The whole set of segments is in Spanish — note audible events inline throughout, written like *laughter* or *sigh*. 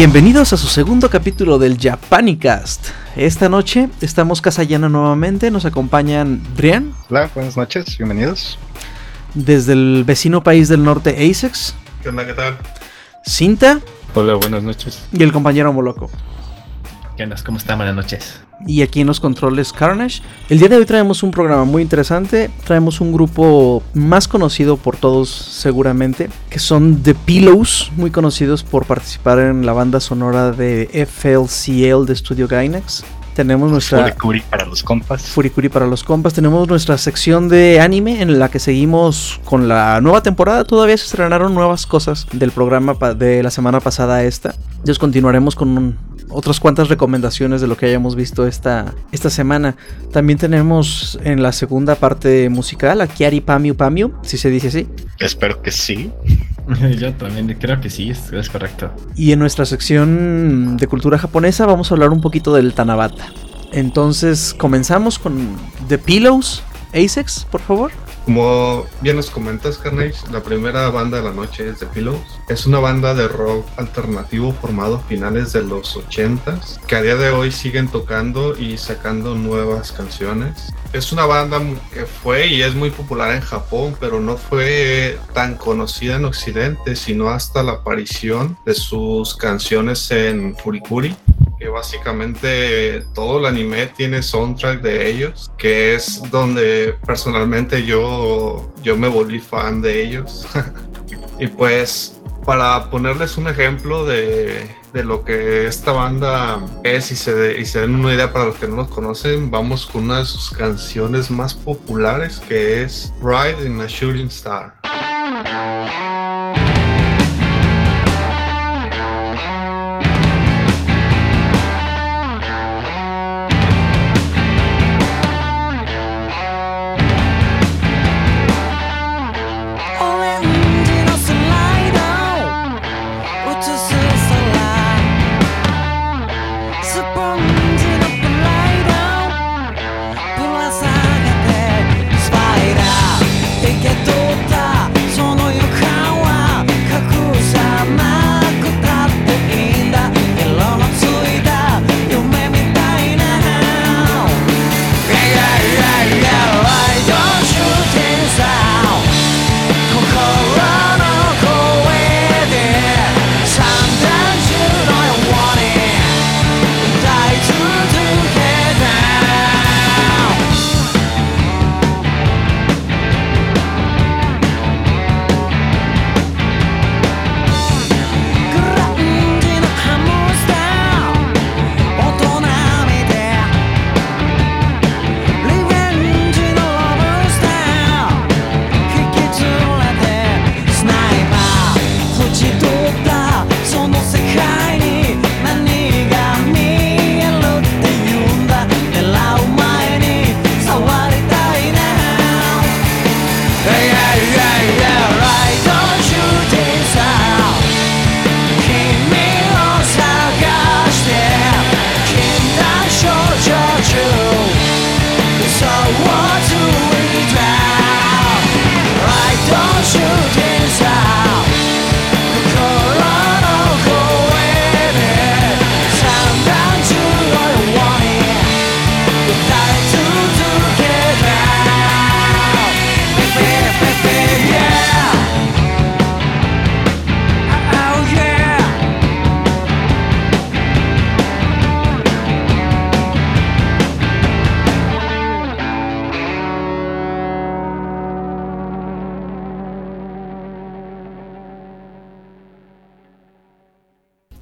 Bienvenidos a su segundo capítulo del Japanicast. Esta noche estamos casa llena nuevamente, nos acompañan Brian. Hola, buenas noches, bienvenidos. Desde el vecino país del norte, Asex. ¿Qué onda, qué tal? Cinta. Hola, buenas noches. Y el compañero Moloco. ¿Cómo están? Buenas noches. Y aquí en los controles Carnage. El día de hoy traemos un programa muy interesante. Traemos un grupo más conocido por todos seguramente. Que son The Pillows. Muy conocidos por participar en la banda sonora de FLCL de Studio Gainax. Tenemos nuestra... Furikuri para los compas. Furikuri para los compas. Tenemos nuestra sección de anime en la que seguimos con la nueva temporada. Todavía se estrenaron nuevas cosas del programa de la semana pasada a esta. Entonces continuaremos con un, otras cuantas recomendaciones de lo que hayamos visto esta, esta semana. También tenemos en la segunda parte musical a Kiari Pamiu Pamiu, si se dice así. Espero que sí. *laughs* Yo también creo que sí, es, es, correcto. Y en nuestra sección de cultura japonesa vamos a hablar un poquito del Tanabata. Entonces comenzamos con The Pillows. Asex, por favor. Como bien nos comentas, Carnage, la primera banda de la noche es The Pillows. Es una banda de rock alternativo formado a finales de los 80s, que a día de hoy siguen tocando y sacando nuevas canciones. Es una banda que fue y es muy popular en Japón, pero no fue tan conocida en Occidente, sino hasta la aparición de sus canciones en Furikuri que básicamente todo el anime tiene soundtrack de ellos, que es donde personalmente yo, yo me volví fan de ellos. *laughs* y pues para ponerles un ejemplo de, de, lo que esta banda es y se, y se den una idea para los que no los conocen, vamos con una de sus canciones más populares que es Ride in a Shooting Star.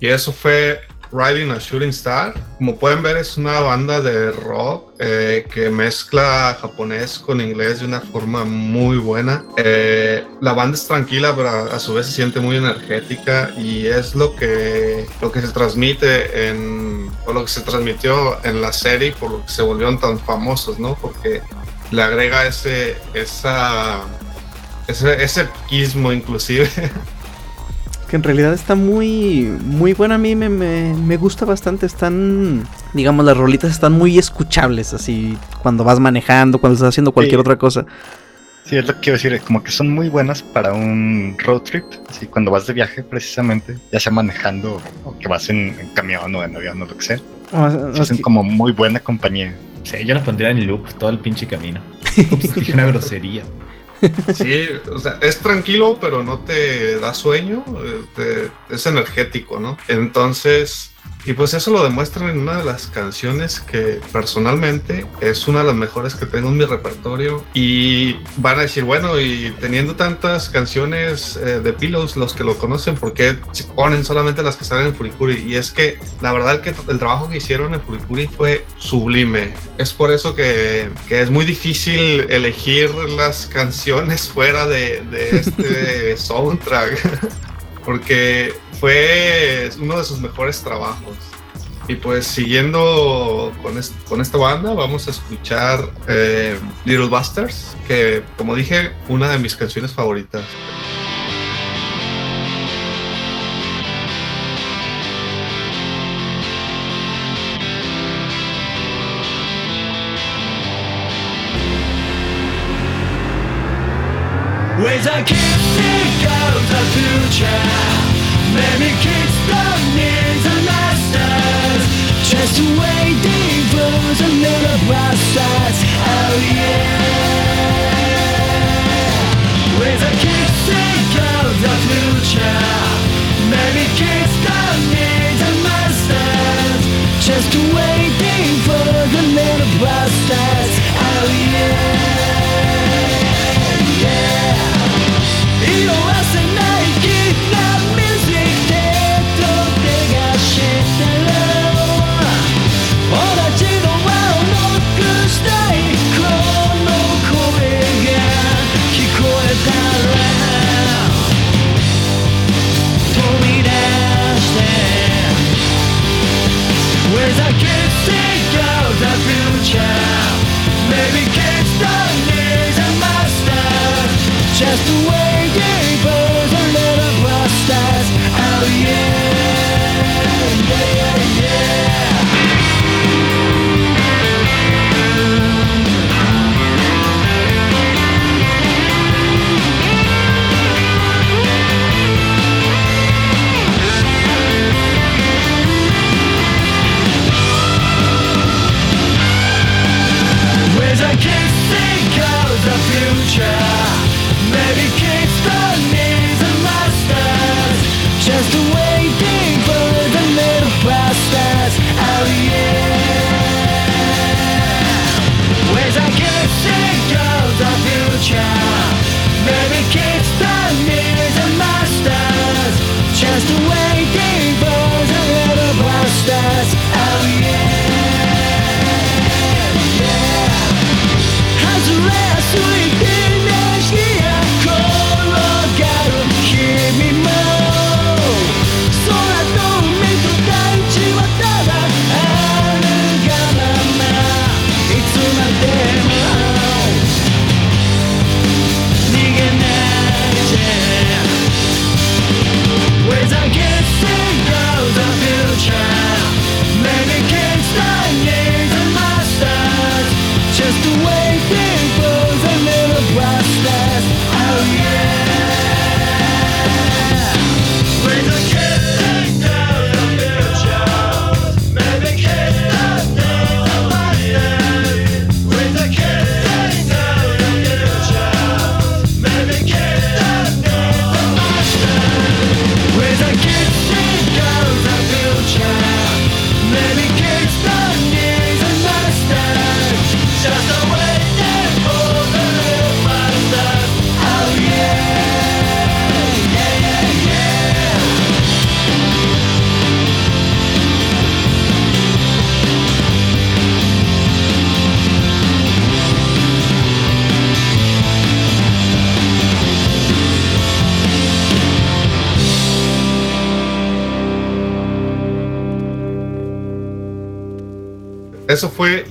Y eso fue Riding a Shooting Star. Como pueden ver, es una banda de rock eh, que mezcla japonés con inglés de una forma muy buena. Eh, la banda es tranquila, pero a, su vez se siente muy energética y es lo que, lo que se transmite en, o lo que se transmitió en la serie por lo que se volvieron tan famosos, ¿no? Porque le agrega ese, esa, ese, ese inclusive. *laughs* que en realidad está muy muy buena a mí me, me, me, gusta bastante están digamos las rolitas están muy escuchables así cuando vas manejando cuando estás haciendo cualquier sí. otra cosa Sí, es lo que quiero decir, como que son muy buenas para un road trip, así cuando vas de viaje precisamente, ya sea manejando o que vas en, en camión o en avión o lo que sea, O- se hacen como muy buena compañía. Sí, yo la pondría en loop todo el pinche camino. *laughs* Dije una grosería. Sí, o sea, es tranquilo, pero no te da sueño, eh, es energético, ¿no? Entonces, y pues eso lo demuestran en una de las canciones que personalmente es una de las mejores que tengo en mi repertorio. Y van a decir, bueno, y teniendo tantas canciones eh, de Pillows, los que lo conocen, ¿por qué se ponen solamente las que salen en Furikuri? Y es que la verdad que el trabajo que hicieron en Furikuri fue sublime. Es por eso que, que es muy difícil elegir las canciones fuera de, de este *laughs* soundtrack. *laughs* Porque fue uno de sus mejores trabajos. Y pues siguiendo con, con esta banda, vamos a escuchar eh, Little Busters, que como dije, una de mis canciones favoritas. Of the future. The masters. Just waiting for the little bastards Oh yeah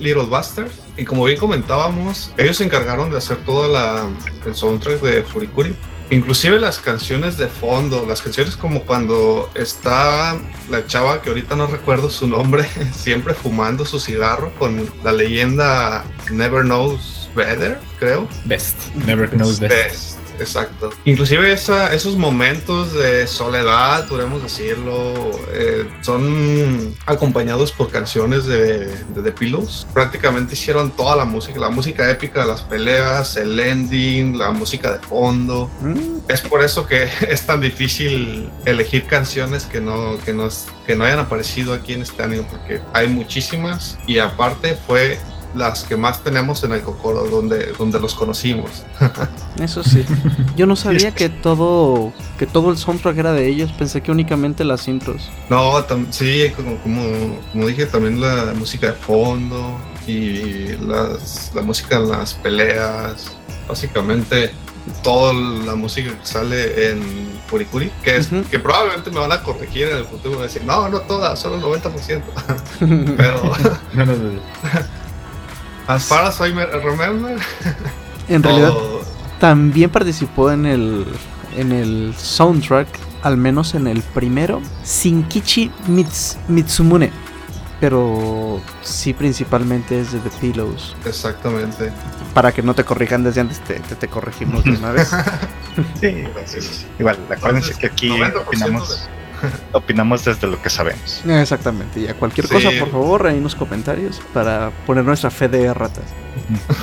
Little Busters. Y como bien comentábamos, ellos se encargaron de hacer todo la, el soundtrack de Furikuri. Inclusive las canciones de fondo, las canciones como cuando está la chava que ahorita no recuerdo su nombre, *laughs* siempre fumando su cigarro con la leyenda Never Knows better, creo. Best. Never knows best. Best, exacto. Inclusive esa- esos momentos de soledad, podemos decirlo, eh, son acompañados por canciones de, de The Pillows. Prácticamente hicieron toda la música, la música épica de las peleas, el ending, la música de fondo. Mm, Es por eso que *laughs* es tan difícil elegir canciones que no, que no, que no hayan aparecido aquí en este anime, porque hay muchísimas y aparte fue las que más tenemos en el Kokoro, donde, donde los conocimos. Eso sí. Yo no sabía *laughs* que todo que todo el soundtrack era de ellos. Pensé que únicamente las intros. No, tam- sí, como, como, como dije, también la música de fondo y las, la música en las peleas, básicamente toda la música que sale en Furikuri, que, es, que probablemente me van a corregir en el futuro y decir, no, no toda, solo el 90%. *laughs* Pero No, no, no. As far as I me- remember, En realidad también participó en el en el soundtrack, al menos en el primero, Shinkichi Mits- Mitsumune. Pero sí principalmente es de The Pillows. exactamente. Para que no te corrijan desde antes, te, te, te corregimos de una vez. *laughs* Sí, sí. Igual, acuérdense Entonces, que aquí 90% opinamos, *laughs* opinamos desde lo que sabemos. Exactamente. Y a cualquier Sí. cosa, por favor, ahí en los comentarios para poner nuestra fe de ratas.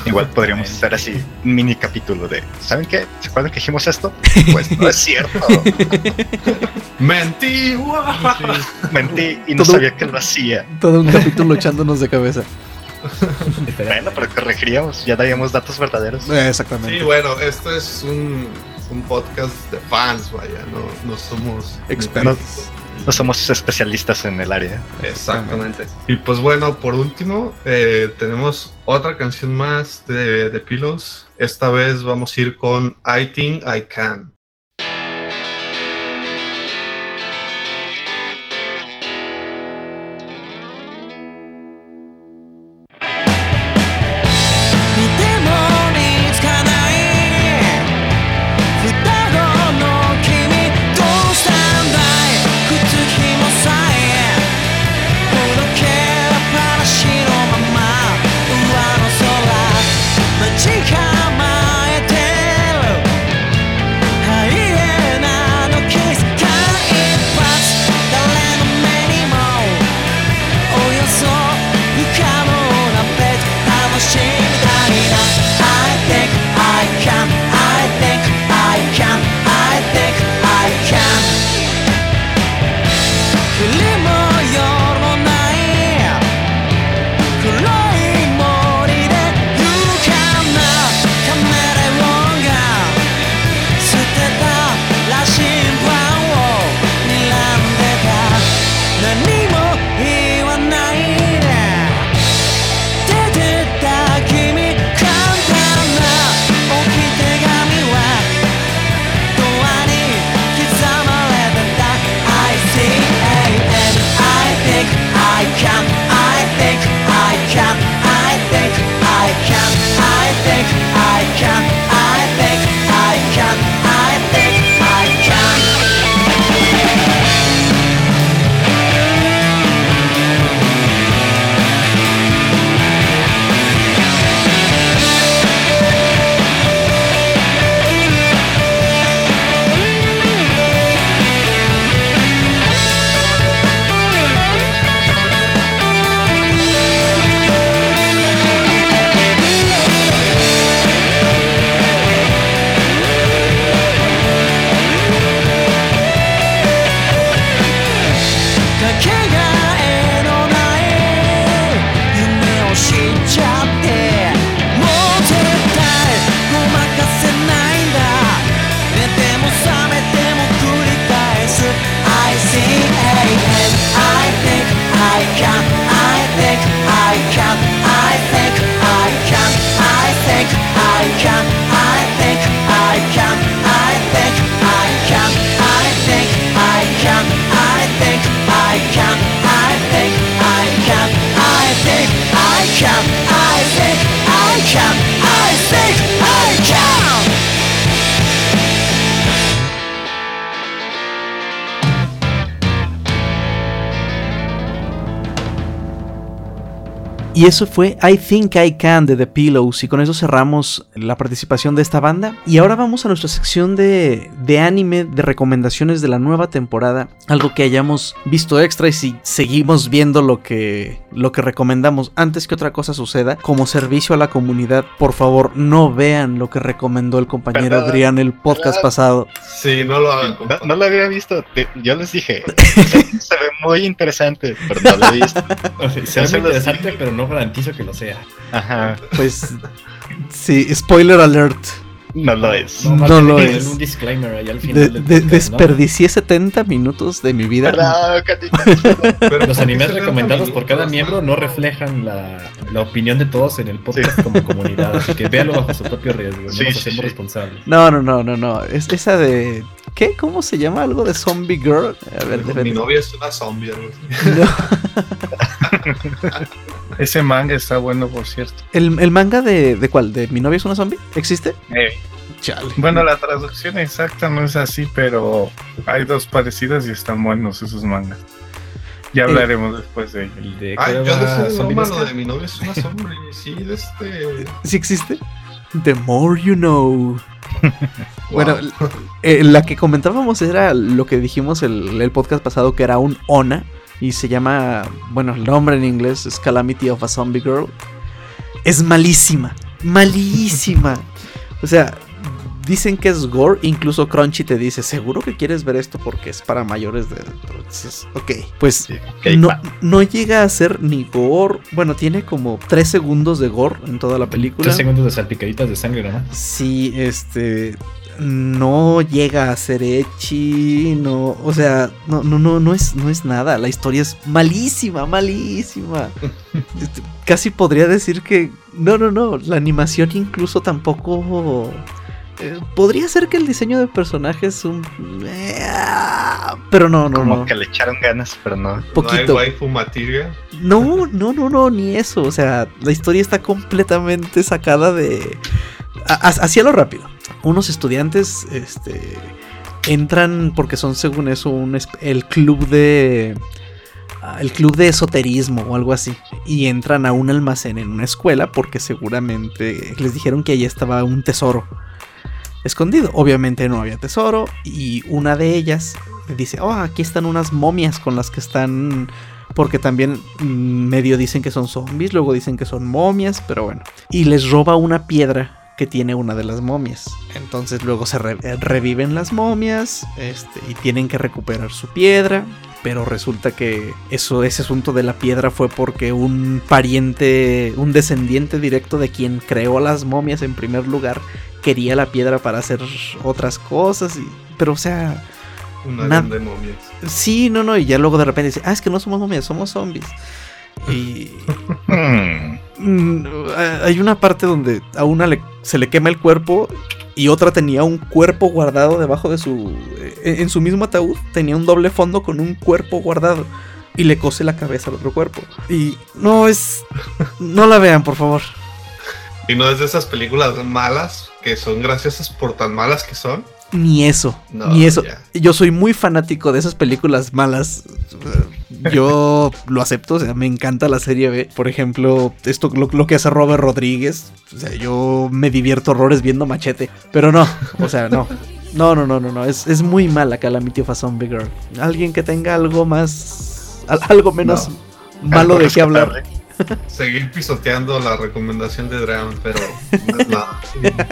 Igual podríamos hacer así un mini capítulo de ¿Saben qué? ¿Se acuerdan que dijimos esto? Pues no es cierto. *laughs* Mentí. Mentí y no Todo- sabía que lo hacía. Todo un capítulo echándonos de cabeza. Bueno, pero corregiríamos, ya daríamos datos verdaderos. Exactamente. Sí, bueno, esto es un, un podcast de fans, vaya, no, no somos Expertos. No somos especialistas en el área. Exactamente. Y pues bueno, por último, eh, tenemos otra canción más de, de Pillows. Esta vez vamos a ir con I Think I Can.「Y eso fue I Think I Can de The Pillows. Y con eso cerramos la participación de esta banda. Y ahora vamos a nuestra sección de, de anime, de recomendaciones de la nueva temporada. Algo que hayamos visto extra y si seguimos viendo lo que, lo que recomendamos antes que otra cosa suceda. Como servicio a la comunidad, por favor, no vean lo que recomendó el compañero ¿Verdad? Adrián el podcast ¿Verdad? pasado. Sí, no lo hagan. No, lo había visto. te- Yo les dije, *laughs* se, se ve muy interesante, pero no lo he visto. *laughs* O sea, se ve interesante, pero no garantizo que lo sea. Ajá, Pues sí, spoiler alert. no lo es. No lo es. un disclaimer ahí al final del de- podcast, ¿no? desperdicié 70 minutos de mi vida. Pero Los ¿por qué animes recomendados por cada miembro no reflejan la, la opinión de todos en el podcast como comunidad, así que véanlo bajo su propio riesgo, no nos hacemos sí. responsables. No, no, no, no, no. Es esa de. ¿Qué? ¿Cómo se llama? Algo de Zombie Girl. A ver, Mi novia es una zombie. No. *laughs* Ese manga está bueno, por cierto. ¿El, el manga de, de cuál? ¿De mi novia es una zombie? ¿Existe? Eh, Chale. bueno, la traducción exacta no es así, pero hay dos parecidas y están buenos esos mangas. Ya hablaremos después de ello. El de Ay, yo de mi novia es una zombie. Sí, de este. ¿Sí existe? The more you know. *laughs* Bueno, Wow. Eh, la que comentábamos era lo que dijimos el, el podcast pasado, que era un ONA. Y se llama, bueno, el nombre en inglés es Calamity of a Zombie Girl. Es malísima, malísima. O sea, dicen que es gore. Incluso Crunchy te dice, seguro que quieres ver esto porque es para mayores de... Dices, ok, pues Sí, no, no llega a ser ni gore. Bueno, tiene como 3 segundos de gore en toda la película. Tres segundos de salpicaditas de sangre nomás. Sí, este no llega a ser Echi, no, o sea, no, no, no, no es, no es nada. La historia es malísima, malísima. *laughs* Este, Casi podría decir que, no, no, no, la animación incluso tampoco. eh, podría ser que el diseño de personajes un, eh, pero no, no, Como no. que le echaron ganas, pero no. No hay Poquito. waifu. No, no, no, no, ni eso. O sea, la historia está completamente sacada de. a- a- Hacia lo rápido. Unos estudiantes, este. Entran porque son, según eso, un el club de. ah, El club de esoterismo o algo así. Y entran a un almacén en una escuela porque seguramente les dijeron que ahí estaba un tesoro escondido. Obviamente no había tesoro. Y una de ellas dice: Oh, aquí están unas momias con las que están porque también mm, medio dicen que son zombies, luego dicen que son momias, pero bueno. Y les roba una piedra que tiene una de las momias. Entonces luego se re- eh, reviven las momias este, y tienen que recuperar su piedra. Pero resulta que eso, ese asunto de la piedra fue porque un pariente, un descendiente directo de quien creó las momias en primer lugar, quería la piedra para hacer otras cosas. y- pero o sea, Una Na- de momias. Sí, no, no, y ya luego de repente dice, ah, es que no somos momias, somos zombies. Y mm, hay una parte donde a una le- se le quema el cuerpo y otra tenía un cuerpo guardado debajo de su... En, en su mismo ataúd tenía un doble fondo con un cuerpo guardado y le cose la cabeza al otro cuerpo. Y no es... No la vean, por favor. Y no es de esas películas malas que son graciosas por tan malas que son. Ni eso, No, ni eso. Yo soy muy fanático de esas películas malas. Yo *laughs* lo acepto, o sea, me encanta la serie B. Por ejemplo, esto lo, lo que hace Robert Rodríguez. O sea, yo me divierto horrores viendo Machete. Pero no, o sea, no. No, no, no, no, no. Es, es muy mala Calamity of a Zombie Girl. Alguien que tenga algo más. al- algo menos malo algo de qué hablar. Seguir pisoteando la recomendación de Drown, pero *laughs* no es nada.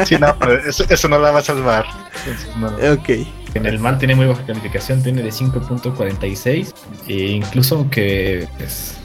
Sí, no, pero eso, eso no la va a salvar. Eso no. Ok. En el mal tiene muy baja calificación, tiene de 5.46. E incluso aunque pues,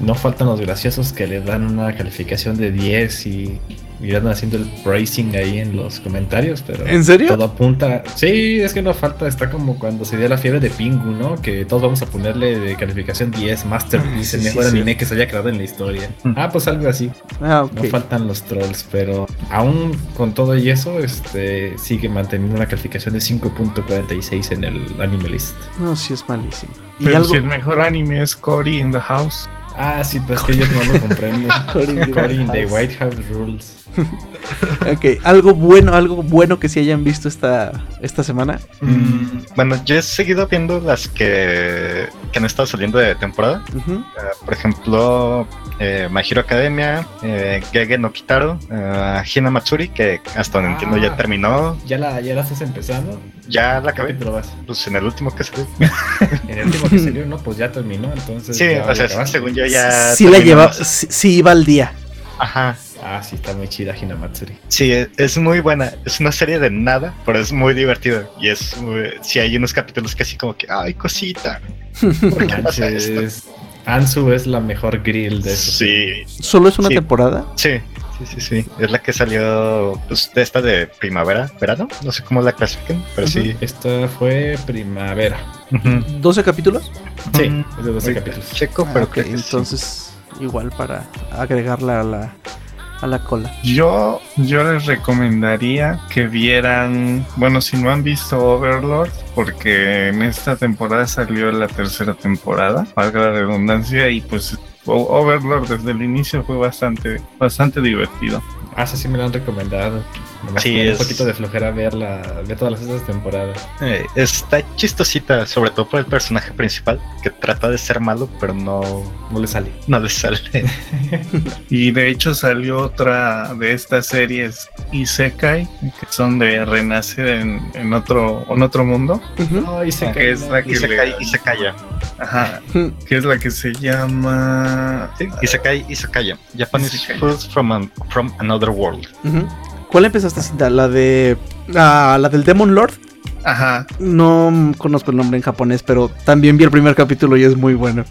no faltan los graciosos que le dan una calificación de 10 y, y andan haciendo el pricing ahí en los comentarios, pero ¿En serio? todo apunta. Sí, es que no falta, está como cuando se dio la fiebre de Pingu, ¿no? Que todos vamos a ponerle de calificación 10, Masterpiece, Sí, el sí, mejor sí. anime que se haya creado en la historia. Ah, pues algo así. Ah, No faltan los trolls, pero aún con todo y eso, este sigue manteniendo una calificación de 5.46 en el anime list. No, sí es malísimo. Y Pero algo. si el mejor anime es Cory in the House. Ah, sí, pues que yo no lo comprendo. According the House. White House Rules. Ok, algo bueno, algo bueno que sí hayan visto esta, esta semana. Mm, Bueno, yo he seguido viendo las que, que han estado saliendo de temporada. Eh, por ejemplo, eh, My Hero Academia, eh, Gege no Kitaro, eh, Hina Matsuri, que hasta donde entiendo ya Ah. terminó. ¿Ya la, ¿Ya la estás empezando? Ya la ¿Qué acabé, capítulo vas? pues en el último que salió. *laughs* En el último que salió, no, pues ya terminó, entonces. Sí, ya o sea, según yo ya. sí la llevaba, sí, sí iba al día. Ajá. Ah, sí, está muy chida Hinamatsuri. Sí, es, es muy buena. Es una serie de nada, pero es muy divertida. Y es. muy- sí, hay unos capítulos que así como que. ¡Ay, cosita! *laughs* ¿Por qué pasa esto? Manches, Ansu es la mejor grill de eso. Sí, ¿Solo es una Sí. temporada? sí. Sí, sí, sí. Es la que salió pues, de esta de primavera, verano. No sé cómo la clasifiquen, pero sí. Esta fue primavera. Ujú. ¿12 capítulos? Sí, es de 12 ahorita capítulos. Checo, Ah, pero que sí. entonces igual para agregarla a la, a la cola. Yo, yo les recomendaría que vieran, bueno, si no han visto Overlord, porque en esta temporada salió la tercera temporada, valga la redundancia, y pues Overlord desde el inicio fue bastante, bastante divertido. Ah, sí, me lo han recomendado. Nomás Sí, es- un poquito de flojera verla, ver todas las otras temporadas. Eh, está chistosita, sobre todo por el personaje principal, que trata de ser malo, pero no, No le sale. no le sale. *laughs* Y de hecho salió otra de estas series Isekai, que son de renacer en, en otro, en otro mundo. Ujú. Ay, se Que es la que se le-. Ajá, *laughs* que es la que se llama... Sí, calla. Japanese Isekai. Foods from, an- from Another World. Ujú. ¿Cuál empezaste a citar? ¿La de. ah, la del Demon Lord? Ajá, No conozco el nombre en japonés, pero también vi el primer capítulo y es muy bueno.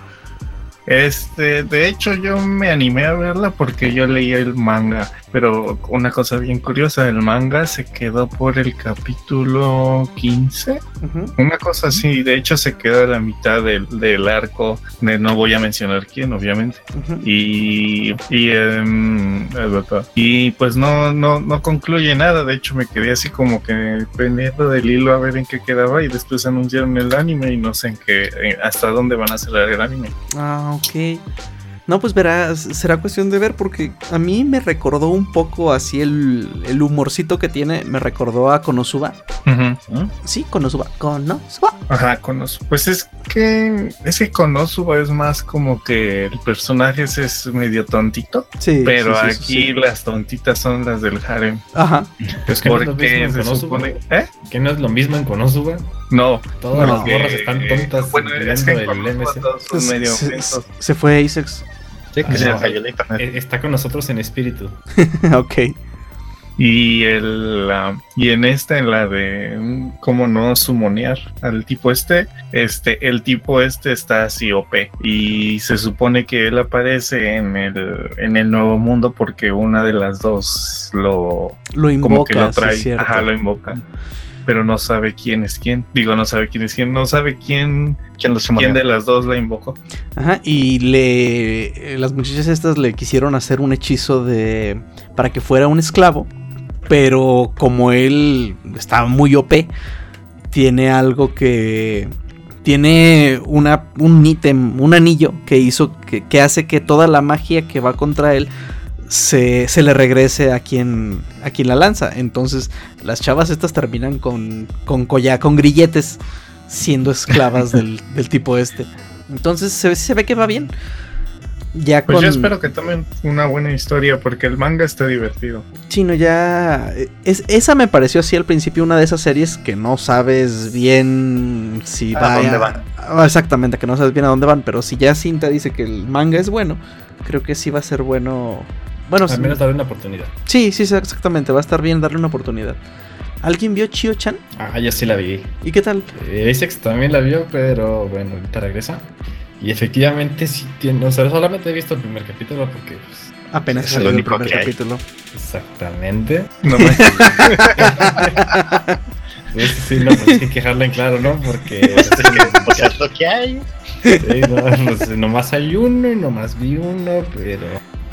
Este, de hecho yo me animé a verla porque yo leí el manga, pero una cosa bien curiosa, el manga se quedó por el capítulo 15, Ujú. una cosa así, de hecho se quedó a la mitad del, del arco de no voy a mencionar quién, obviamente, Ujú. y y, em, y pues no, no, no concluye nada, de hecho me quedé así como que pendiente del hilo a ver en qué quedaba y después anunciaron el anime y no sé en qué, hasta dónde van a cerrar el anime. Ah, ok. No, pues verás, será cuestión de ver porque a mí me recordó un poco así el, el humorcito que tiene, me recordó a Konosuba. Ujú. Sí, Konosuba. Konosuba. Ajá, Konosuba. Pues es que es que Konosuba es más como que el personaje es, es medio tontito, Sí. pero sí, sí, sí, aquí sí. las tontitas son las del harem. Ajá. Pero es que no es lo mismo Porque en se Konosuba. supone. ¿Eh? Que no es lo mismo en Konosuba. No. Todas no, las morras están tontas Bueno, es que el MC. todos son Se, medio se- fue Isex. Sí, que Ah, se no. me cayó el internet. Eh, Está con nosotros en espíritu. *laughs* ok. Y el la- y en esta, en la de mm, cómo no sumonear al tipo este, este, el tipo este está así OP. Y se supone que él aparece en el, en el nuevo mundo porque una de las dos lo Lo como que invoca, lo trae, ajá, lo invoca. Pero no sabe quién es quién. Digo, no sabe quién es quién, no sabe quién, ¿Quién de las dos la invocó. Ajá, y le las muchachas estas le quisieron hacer un hechizo de para que fuera un esclavo, pero como él está muy OP, tiene algo que tiene una un ítem, un anillo que hizo que, que hace que toda la magia que va contra él se, se le regrese a quien a quien la lanza. Entonces, las chavas estas terminan con con colla- con grilletes siendo esclavas *laughs* del, del tipo este. Entonces se, ve- se ve que va bien. Ya Pues con. yo espero que tomen una buena historia porque el manga está divertido. Chino, ya. Es, esa me pareció así al principio una de esas series que no sabes bien si ¿A va dónde van? Ah, Exactamente, que no sabes bien a dónde van. Pero si ya Cinta dice que el manga es bueno, creo que sí va a ser bueno. Bueno, Al menos darle una oportunidad. sí, sí, sí, exactamente. Va a estar bien darle una oportunidad. ¿Alguien vio Chio-chan? Ah, yo sí la vi. ¿Y qué tal? Eh, Isaac también la vio, pero bueno, ahorita regresa. Y efectivamente sí tiene, o sea, solamente he visto el primer capítulo porque, pues, Apenas Es salió el primer capítulo. exactamente. No me- *laughs* *laughs* Pues sí, no, pues hay que dejarlo en claro, ¿no? Porque, *laughs* Es que, o sea, es lo que hay. sí, no, pues, nomás hay uno y nomás vi uno, pero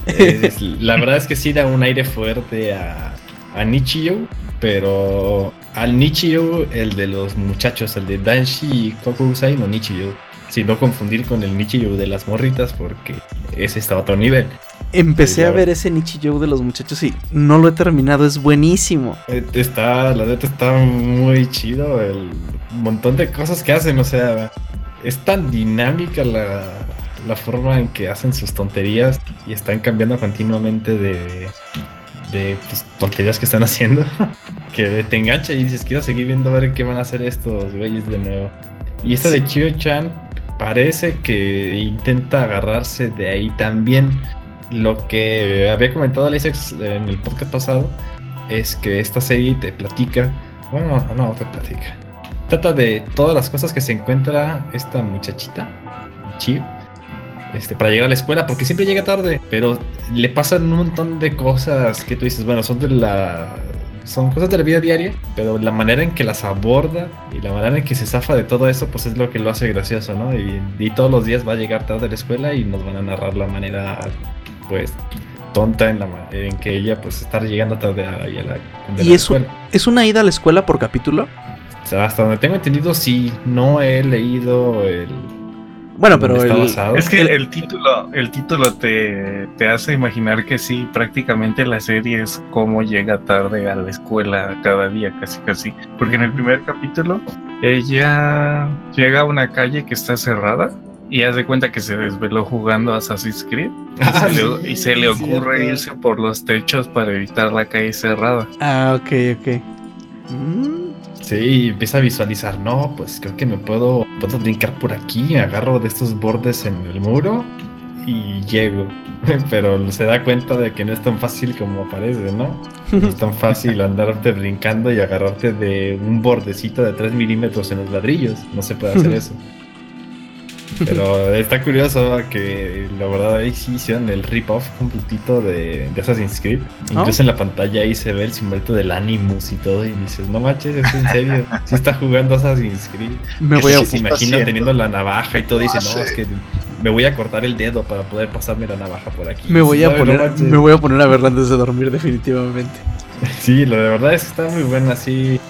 eh, *laughs* la verdad es que sí da un aire fuerte a, a Nichio, pero al Nichio, el de los muchachos, el de Danshi y Kokusai, no Nichio. Si no confundir con el Nichio de las morritas, porque ese está a otro nivel. Empecé a ver ese Nichi Joe de los muchachos y no lo he terminado, es buenísimo. Eh, Está, la neta está muy chido el montón de cosas que hacen, o sea, es tan dinámica la, la forma en que hacen sus tonterías y están cambiando continuamente de, de pues, tonterías que están *laughs* haciendo, que te engancha y dices, quiero seguir viendo a ver qué van a hacer estos güeyes de nuevo. Y esta de Chio-chan parece que intenta agarrarse de ahí también. Lo que había comentado Alex en el podcast pasado es que esta serie te platica, bueno, no, no te platica. Trata de todas las cosas que se encuentra esta muchachita, Chio, este, para llegar a la escuela, porque siempre llega tarde, pero le pasan un montón de cosas que tú dices, bueno, son de la... Son cosas de la vida diaria, pero la manera en que las aborda y la manera en que se zafa de todo eso, pues es lo que lo hace gracioso, ¿no? Y, y todos los días va a llegar tarde a la escuela y nos van a narrar la manera, pues, tonta en la en que ella, pues, está llegando tarde a, la, de ¿Y la eso- escuela. ¿Es una ida a la escuela por capítulo? Hasta donde tengo entendido, sí, no he leído el... Bueno, pero. Es que el- el título, el título te, te hace imaginar que sí, prácticamente la serie es cómo llega tarde a la escuela cada día, casi casi. Porque en el primer capítulo, ella llega a una calle que está cerrada y hace cuenta que se desveló jugando Assassin's Creed. Y Ah, se le, sí, y se le ocurre cierto. irse por los techos para evitar la calle cerrada. Ah, ok, ok. Mm, Sí, empieza a visualizar, no, pues creo que me puedo, puedo brincar por aquí, agarro de estos bordes en el muro y llego. *laughs* Pero se da cuenta de que no es tan fácil como parece, ¿no? No es tan fácil *laughs* andarte brincando y agarrarte de un bordecito de 3 milímetros en los ladrillos. No se puede hacer eso. *laughs* Pero está curioso que la verdad ahí sí hicieron el rip-off completito de, de Assassin's Creed. Incluso en la pantalla ahí se ve el simbolito del Animus y todo. Y dices, no manches, es en serio. *laughs* Sí está jugando Assassin's Creed. me ¿Qué voy a... Se imagina haciendo? teniendo la navaja y todo. Dice, Ah, no, es que me voy a cortar el dedo para poder pasarme la navaja por aquí. Me voy a No, poner, me voy a poner a verla antes de dormir definitivamente. *laughs* Sí, lo de verdad es que está muy buena, sí.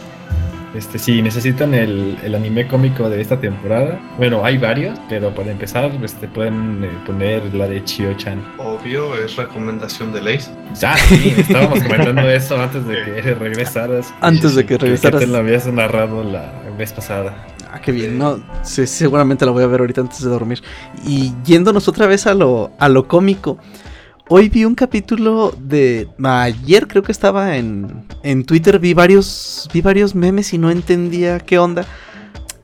Este, sí, necesitan el, el anime cómico de esta temporada. Bueno, hay varios, pero para empezar, este, pueden eh, poner la de Chio-chan. Obvio, es recomendación de Lace. Ah, sí, estábamos comentando *laughs* eso antes de que *laughs* regresaras. Antes de que Que regresaras. te lo habías narrado la vez pasada. Ah, qué bien, no, sí, seguramente la voy a ver ahorita antes de dormir. Y yéndonos otra vez a lo, a lo cómico. Hoy vi un capítulo de. Ayer creo que estaba en, en Twitter. Vi varios, vi varios memes y no entendía qué onda.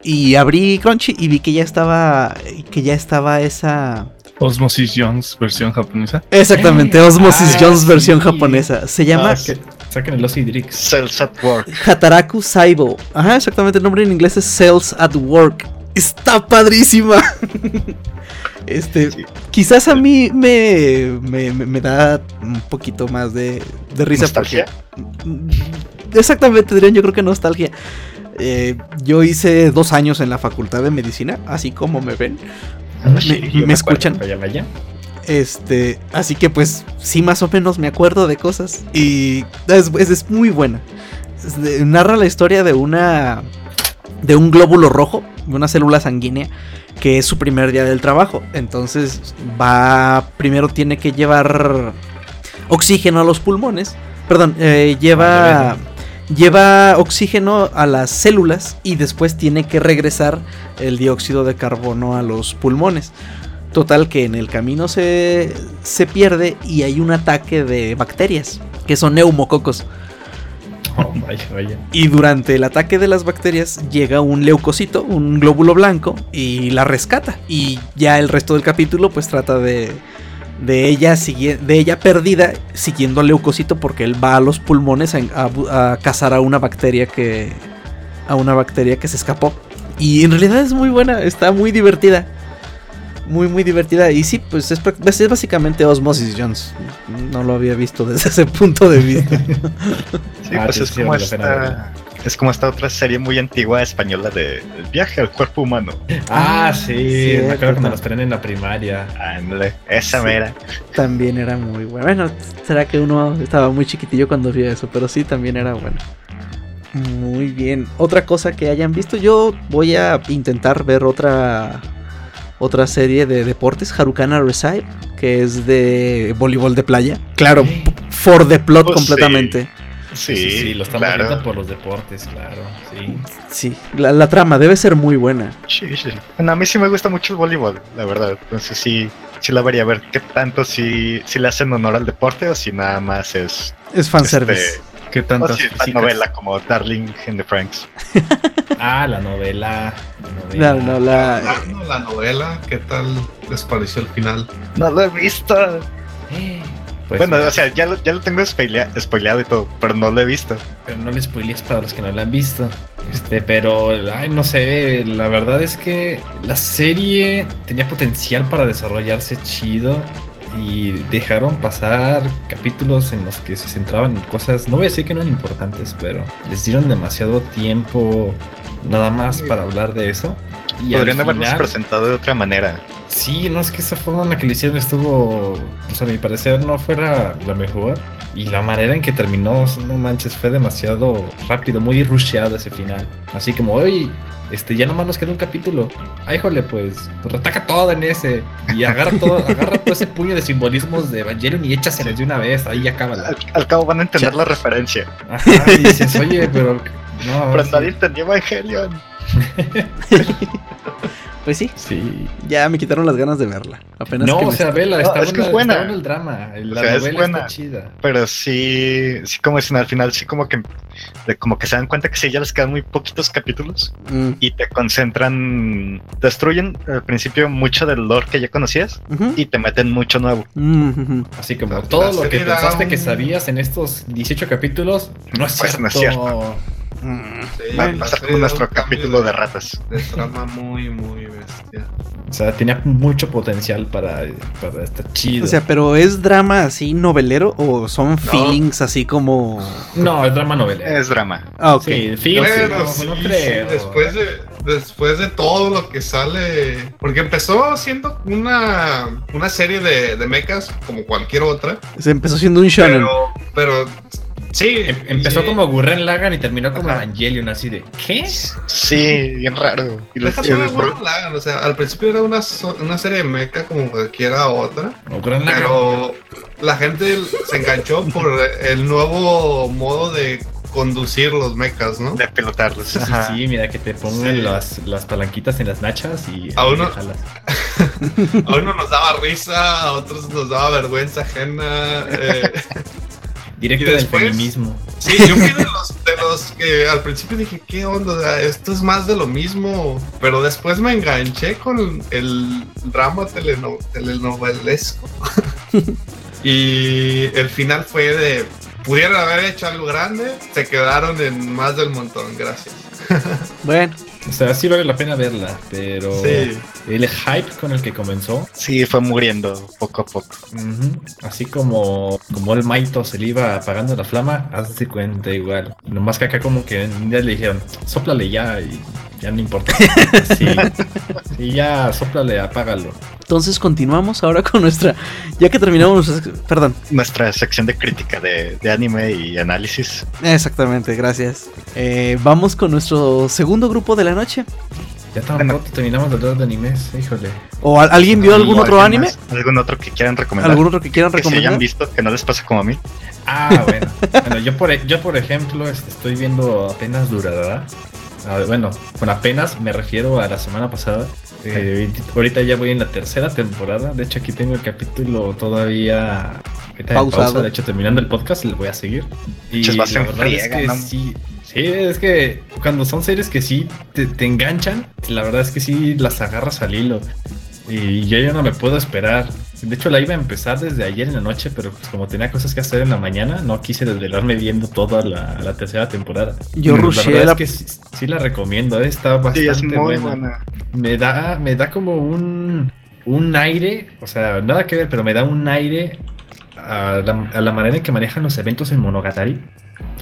Y abrí Crunchy y vi que ya estaba. Que ya estaba esa. Osmosis Jones, versión japonesa. Exactamente, Osmosis Ah, Jones versión sí. japonesa. Se llama Ah. Saquen el Ossie Drix. Cells at Work. Hataraku Saibo. Ajá, exactamente. El nombre en inglés es Cells at Work. Está padrísima. Este, Sí. quizás a mí me, me, me- da un poquito más de, de risa. ¿Nostalgia? porque- Exactamente, dirían, yo creo que nostalgia. Eh, yo hice dos años en la facultad de medicina, así como me ven. Ah, sí, me, escuchan. Vaya, vaya. Este, así que pues sí más o menos me acuerdo de cosas y es, es- es muy buena. Es narra la historia de una de un glóbulo rojo, de una célula sanguínea que es su primer día del trabajo. Entonces va primero tiene que llevar oxígeno a los pulmones. Perdón, eh, lleva lleva oxígeno a las células y después tiene que regresar el dióxido de carbono a los pulmones. Total que en el camino se, se pierde y hay un ataque de bacterias, que son neumococos. *laughs* Oh. Y durante el ataque de las bacterias llega un leucocito, un glóbulo blanco, y la rescata. Y ya el resto del capítulo pues trata de, de, ella, de ella perdida siguiendo al leucocito porque él va a los pulmones a, a cazar a una bacteria que... a una bacteria que se escapó. Y en realidad es muy buena, está muy divertida. Muy, muy divertida. Y sí, pues es, es básicamente Osmosis Jones. No lo había visto *laughs* desde ese punto de vista. Sí, Ah, pues sí, es como vale la pena esta. Es como esta otra serie muy antigua española de El viaje al cuerpo humano. Ah, sí, cierto, me acuerdo cuando las traen en la primaria. Ándale, esa Sí. mera. También era muy bueno. Bueno, será que uno estaba muy chiquitillo cuando vio eso, pero sí, también era bueno. Muy bien. Otra cosa que hayan visto, yo voy a intentar ver otra otra serie de deportes, Harukana Reside, que es de voleibol de playa. Claro, Sí. for the plot Pues sí. completamente. Sí, Sí, sí, lo estamos claro. viendo por los deportes, claro. Sí. Sí, la, la trama debe ser muy buena. Sí, sí. Bueno, a mí sí me gusta mucho el voleibol, la verdad. Entonces sí, sí la vería a ver qué tanto si, si le hacen honor al deporte o si nada más es Es fanservice. este, ¿Qué tantas si es una físicas? novela como Darling in the Franks. *laughs* Ah, la novela. La No, novela. no, la, Hablando de la novela, ¿qué tal les pareció el final? No lo he visto. Eh, pues, bueno, o sea, ya lo, ya lo tengo spoilea- spoileado y todo, pero no lo he visto. pero no les spoilees para los que no la han visto. Este, pero, ay, no sé, la verdad es que la serie tenía potencial para desarrollarse chido y dejaron pasar capítulos en los que se centraban en cosas, no voy a decir que no eran importantes, pero les dieron demasiado tiempo nada más para hablar de eso. Y Podrían habernos final- presentado de otra manera. Sí, no es que esa forma en la que lo hicieron estuvo, pues a mi parecer no fuera la mejor. Y la manera en que terminó, no manches, fue demasiado rápido, muy rusheado ese final. Así como, oye, este, ya nomás nos queda un capítulo. Ay, híjole, pues, pues ataca todo en ese. Y agarra todo, *laughs* agarra todo ese puño de simbolismos de Evangelion y échaselos de una vez, ahí acaba Al, al cabo van a entender la referencia. Ajá, y dices, oye, pero. No, *laughs* Pero sí, nadie entendió Evangelion. *laughs* pues sí, sí. ya me quitaron las ganas de verla. Apenas No, que o sea, vela, No, está, es que buena, es buena. está el drama. La sea, es novela buena. está chida. Pero sí, sí como dicen al final, sí como que, como que se dan cuenta que sí, ya les quedan muy poquitos capítulos Mm, y te concentran, destruyen al principio mucho del lore que ya conocías y te meten mucho nuevo. mm. Así como La- todo la lo que pensaste que sabías en estos 18 capítulos, no es Pues cierto. no es cierto. Mm. Sí, Va a pasar con nuestro capítulo de ratas. De trama muy, muy bestia. O sea, tenía mucho potencial para, para estar chido. O sea, pero ¿es drama así novelero o son feelings así como... no, es drama novela. Es drama. Ah, ok. Sí, no, sí, no sí, creo. después de después de todo lo que sale, porque empezó siendo una una serie de, de mechas como cualquier otra, Se empezó siendo un shonen. pero pero sí, Em- Empezó como Gurren Lagann y terminó como Ajá. Evangelion, así de ¿qué? Sí, bien raro. Y los- y Gurren Lagann, o sea, al principio era una, so- una serie de mecha como cualquiera otra, O pero la gente se enganchó por el nuevo modo de conducir los mechas, ¿no? de pilotarlos. Sí, sí, Ajá. sí, mira que te pongan Sí. las, las palanquitas en las nachas y A uno-. *laughs* A uno nos daba risa, a otros nos daba vergüenza ajena. eh, *laughs* Directo Y del después- feminismo. Sí, yo fui de los, de los que al principio dije, ¿qué onda? O sea, esto es más de lo mismo. Pero después me enganché con el drama teleno- telenovelesco. *laughs* y el final fue de, pudieron haber hecho algo grande, se quedaron en más del montón, gracias. *laughs* Bueno, O sea, sí vale la pena verla, pero Sí. el hype con el que comenzó, Sí, fue muriendo poco a poco. así como, como el Maito se le iba apagando la flama, hazte cuenta igual. Nomás que acá como que un día le dijeron, soplale ya y ya no importa. *laughs* Sí, y ya soplale, apágalo. Entonces continuamos ahora con nuestra... Ya que terminamos... Perdón. Nuestra sección de crítica de, de anime y análisis. Exactamente, gracias. Eh, vamos con nuestro segundo grupo de la noche. Ya tan pronto terminamos de hablar de animes, híjole. ¿O al- alguien vio algún ¿O otro alguien anime? más? ¿Algún otro que quieran recomendar? ¿Algún otro que quieran que se hayan recomendar? visto, que no les pasa como a mí. Ah, *laughs* bueno. bueno yo, por, e- yo, por ejemplo, este, estoy viendo apenas Durará. Ah, bueno, con apenas me refiero a la semana pasada. Eh, ahorita ya voy en la tercera temporada. De hecho, aquí tengo el capítulo todavía Pausado. pausa. De hecho, terminando el podcast, le voy a seguir. Y la verdad es friega, que ¿no? sí. Sí, es que cuando son series que sí te, te enganchan, la verdad es que sí las agarras al hilo. Y yo ya no me puedo esperar. De hecho, la iba a empezar desde ayer en la noche, pero pues como tenía cosas que hacer en la mañana, no quise desvelarme viendo toda la, la tercera temporada. Yo verdad la... es que sí, sí la recomiendo, eh, está bastante Sí, es muy buena. buena. Me da, me da como un, un aire, o sea, nada que ver, pero me da un aire a la, a la manera en que manejan los eventos en Monogatari.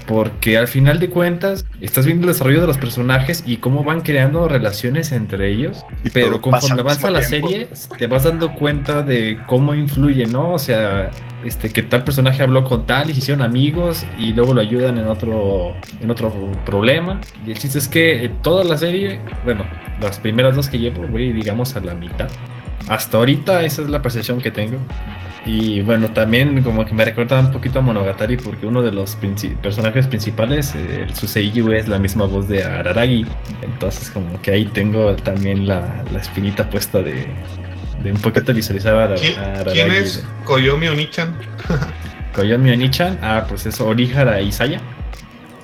Porque al final de cuentas estás viendo el desarrollo de los personajes y cómo van creando relaciones entre ellos, Y pero conforme avanza la tiempo. serie te vas dando cuenta de cómo influye, ¿no? O sea, este que tal personaje habló con tal y se hicieron amigos y luego lo ayudan en otro en otro problema. Y el chiste es que eh, toda la serie, bueno, las primeras dos que llevo, voy digamos a la mitad. Hasta ahorita esa es la percepción que tengo. Y bueno, también como que me recuerda un poquito a Monogatari porque uno de los princi- personajes principales, eh, el Suseiju, es la misma voz de Araragi. Entonces como que ahí tengo también la, la espinita puesta de, de un poquito visualizar a, ¿Quién, a Araragi. quién es Koyomi Onichan? *laughs* Koyomi Onichan, ah, pues es Orihara Isaya,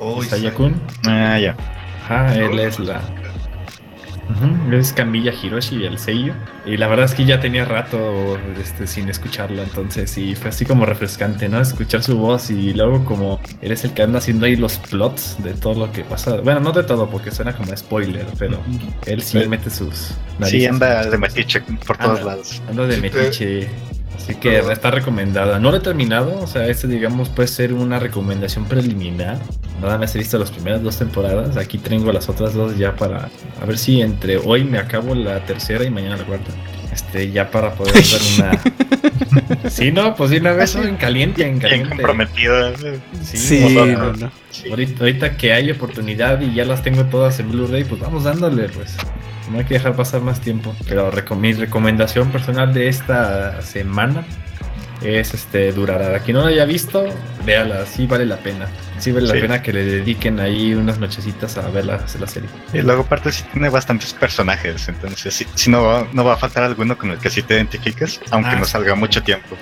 Oh, Isaya-kun. Ah, ya. Ajá, él es la... Ujú, Es Camilla Hiroshi, el sello. Y la verdad es que ya tenía rato este, sin escucharlo, entonces sí, fue así como refrescante, ¿no? Escuchar su voz y luego como eres el que anda haciendo ahí los plots de todo lo que pasa. Bueno, no de todo, porque suena como spoiler, pero él sí Sí. mete sus... Sí, narices anda en de metiche por todos Anda. lados. Ando de Sí, te- metiche. Así que está recomendada. No lo he terminado, o sea, este digamos puede ser una recomendación preliminar. Nada más he visto las primeras dos temporadas. Aquí tengo las otras dos ya para a ver si entre hoy me acabo la tercera y mañana la cuarta. Este, ya para poder hacer una. *laughs* Sí, no, pues de una vez en caliente, en Bien caliente. comprometida. Sí, Sí, no, no. Ahorita, ahorita que hay oportunidad y ya las tengo todas en Blu-ray, pues vamos dándole, pues. No hay que dejar pasar más tiempo. Pero mi recomendación personal de esta semana es este Durarara. Quien no lo haya visto, véala, sí vale la pena. Sí vale Sí. la pena que le dediquen ahí unas nochecitas a ver la, la serie. Y luego aparte sí tiene bastantes personajes, entonces sí, sí no, va- no va a faltar alguno con el que sí te identifiques, aunque Ah, no sí. salga mucho tiempo.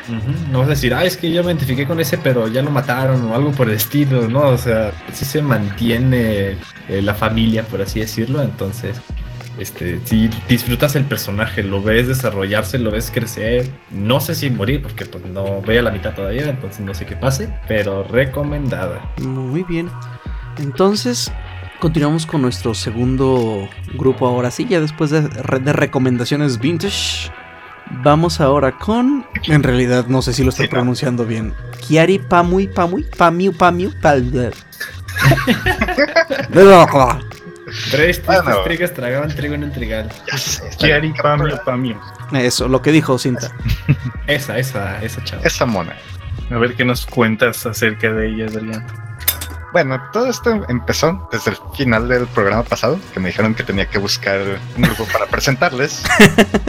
No vas a decir, ah, es que yo me identifiqué con ese, pero ya lo mataron o algo por el estilo, ¿no? O sea, sí se mantiene eh, la familia, por así decirlo, entonces, este, si disfrutas el personaje, lo ves desarrollarse, lo ves crecer, no sé si morir, porque pues no a la mitad todavía, entonces no sé qué pase, pero recomendada. Muy bien. Entonces, continuamos con nuestro segundo grupo ahora sí, ya después de, re- de recomendaciones vintage. Vamos ahora con, en realidad no sé si lo estoy Sí, no. pronunciando bien, Kiari Pamui Pamui Pamiu Pamiu Pal- *laughs* Tres Bueno. trigas tragaban trigo en un trigal. Ya sé, Kiari Pamio Pamio. Eso, lo que dijo Cinta. Esa, esa, esa chava. Esa mona. A ver qué nos cuentas acerca de ella, Adrián. Bueno, todo esto empezó desde el final del programa pasado, que me dijeron que tenía que buscar un grupo para *laughs* presentarles.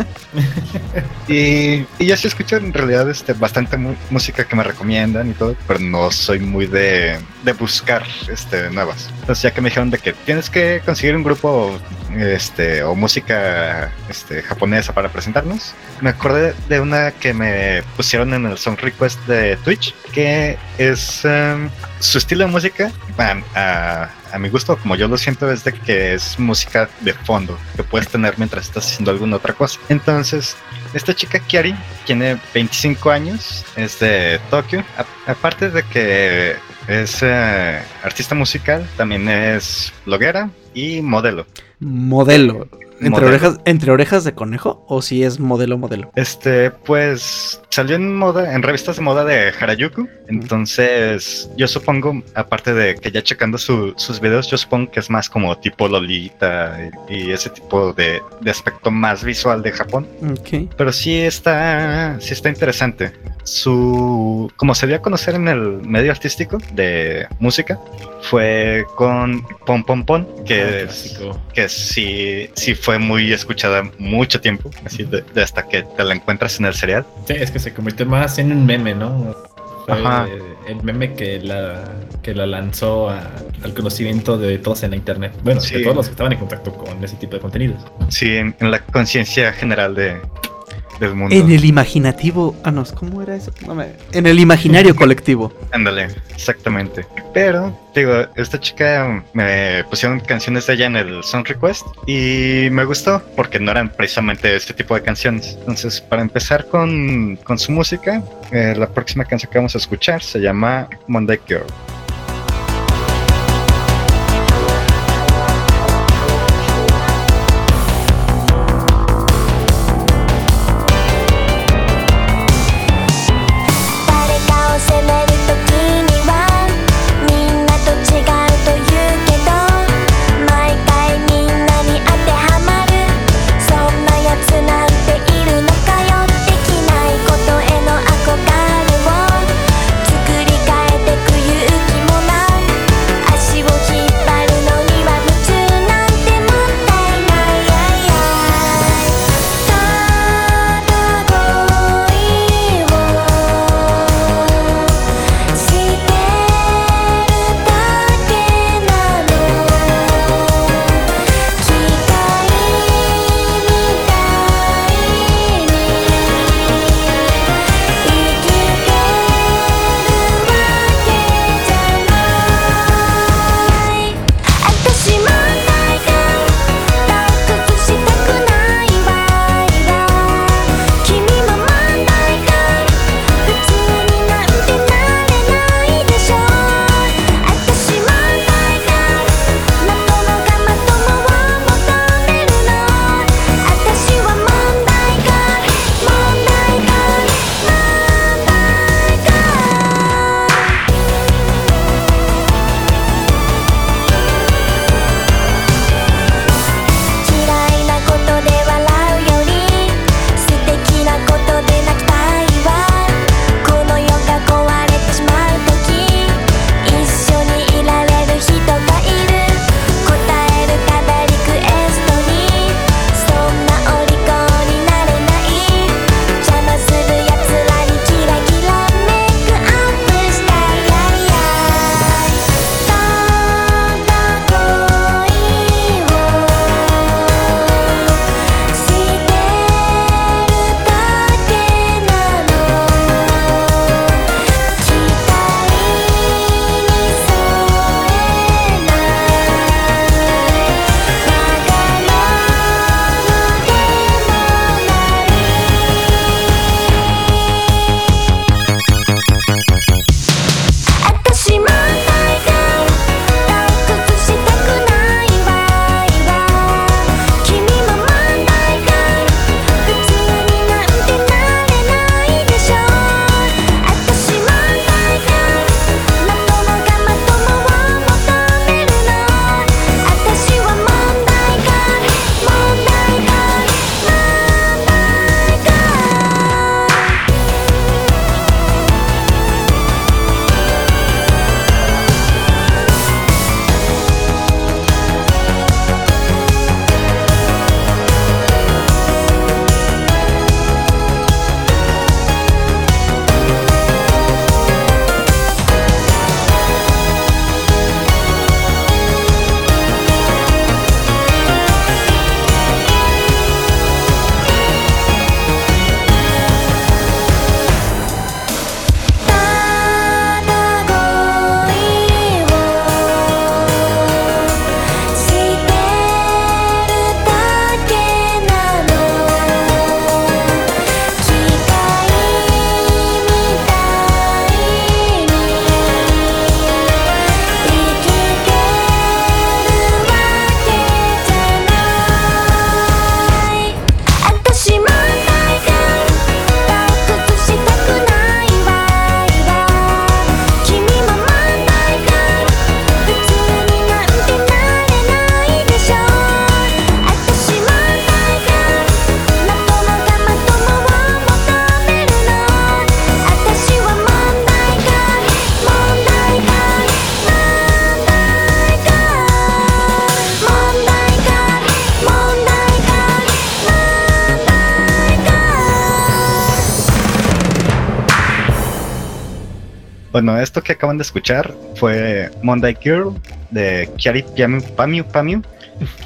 *laughs* y, y ya sí escucho en realidad este, bastante mu- música que me recomiendan y todo, pero no soy muy de, de buscar este, nuevas. Entonces ya que me dijeron de que tienes que conseguir un grupo este, o música este, japonesa para presentarnos, me acordé de una que me pusieron en el song request de Twitch, que es em, su estilo de música, a, a- a mi gusto, como yo lo siento, es de que es música de fondo que puedes tener mientras estás haciendo alguna otra cosa. Entonces, esta chica Kiari tiene 25 años, es de Tokio. Aparte de que es eh, artista musical, también es bloguera y modelo. Modelo. ¿Entre, Modelo. Orejas, ¿Entre orejas de conejo o si es modelo modelo? Este, pues salió en moda, en revistas de moda de Harajuku. Entonces, yo supongo, aparte de que ya checando su- sus videos, yo supongo que es más como tipo Lolita y, y ese tipo de, de aspecto más visual de Japón. Ok. Pero sí está, sí está interesante. Su, como se dio a conocer en el medio artístico de música, fue con Pom Pom Pom, Ah, que, clásico. que sí, sí fue muy escuchada mucho tiempo, así de, de hasta que te la encuentras en el serial. Sí, es que se convirtió más en un meme, ¿no? Fue Ajá. el meme que la, que la lanzó a- al conocimiento de todos en la internet. Bueno, Sí. de todos los que estaban en contacto con ese tipo de contenidos. Sí, en, en la conciencia general de, del mundo. En el imaginativo. Ah, no, ¿cómo era eso? No me- En el imaginario *laughs* colectivo. Ándale, exactamente. Pero, digo, esta chica me pusieron canciones de ella en el Song Request y me gustó porque no eran precisamente este tipo de canciones. Entonces, para empezar con, con su música, eh, la próxima canción que vamos a escuchar se llama Monday Girl.「Bueno, esto que acaban de escuchar fue Monday Girl de Kiari Pamiu Pamiu Pamiu,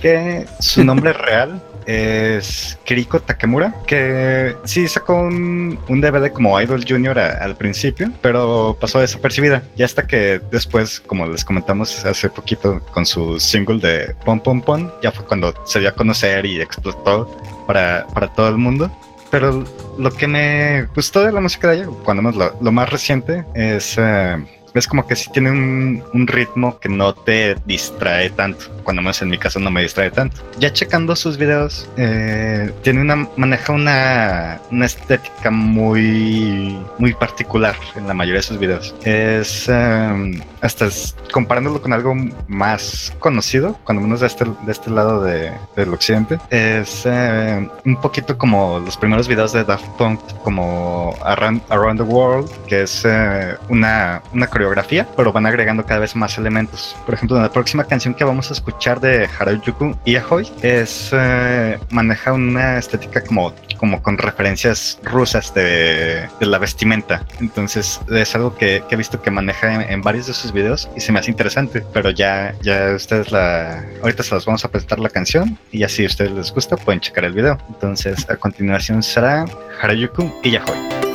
que su *laughs* nombre real es Kiriko Takemura, que sí sacó un, un DVD como Idol Junior a- al principio, pero pasó desapercibida. Y hasta que después, como les comentamos hace poquito con su single de Pom Pom Pom, ya fue cuando se dio a conocer y explotó para, para todo el mundo. Pero lo que me gustó de la música de ella, cuando menos lo, lo más reciente, es, eh, es como que sí tiene un, un ritmo que no te distrae tanto. Cuando menos en mi caso no me distrae tanto. Ya checando sus videos, eh, tiene una, maneja una, una estética muy, muy particular en la mayoría de sus videos. Es, eh, hasta es- comparándolo con algo más conocido, cuando menos de este, de este lado de- del occidente, es eh, un poquito como los primeros videos de Daft Punk, como Around, Around the World, que es eh, una, una coreografía, pero van agregando cada vez más elementos. Por ejemplo, en la próxima canción que vamos a escuchar de Harajuku Iahoy es eh, maneja una estética como, como con referencias rusas de, de la vestimenta. Entonces es algo que, que he visto que maneja en, en varios de sus videos y se me hace interesante, pero ya, ya ustedes la... Ahorita se las vamos a presentar la canción y así a ustedes les gusta pueden checar el video. Entonces a continuación será Harajuku. 刺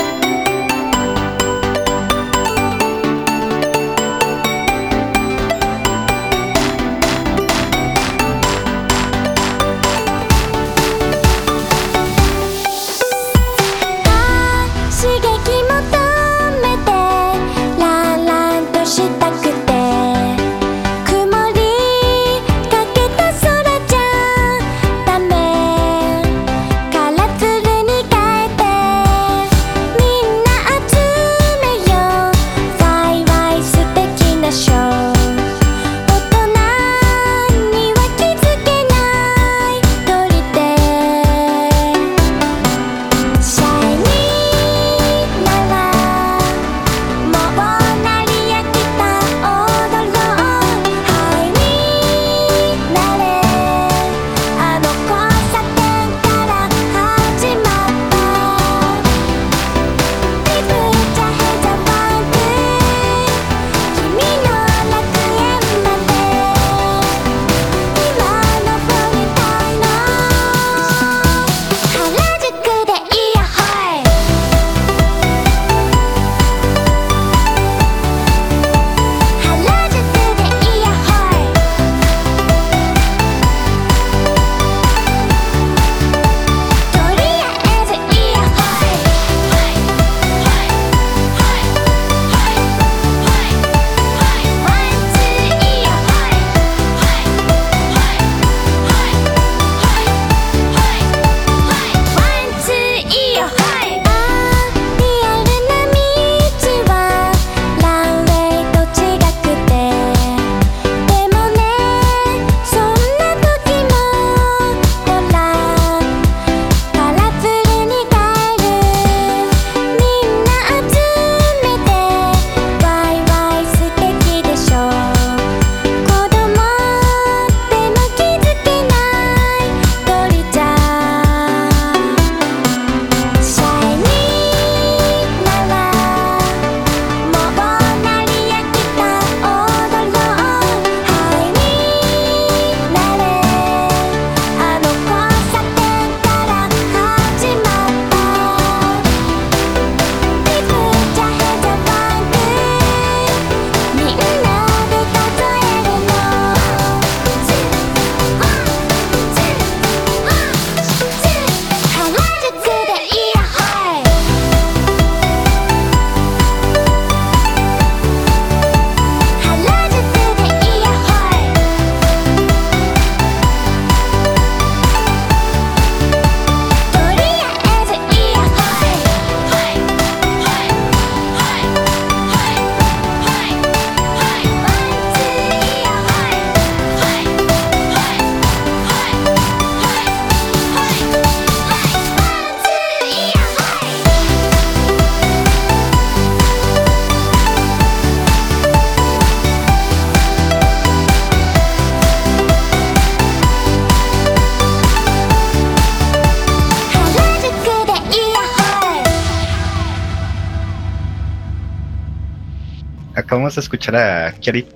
acabamos de escuchar a Kiari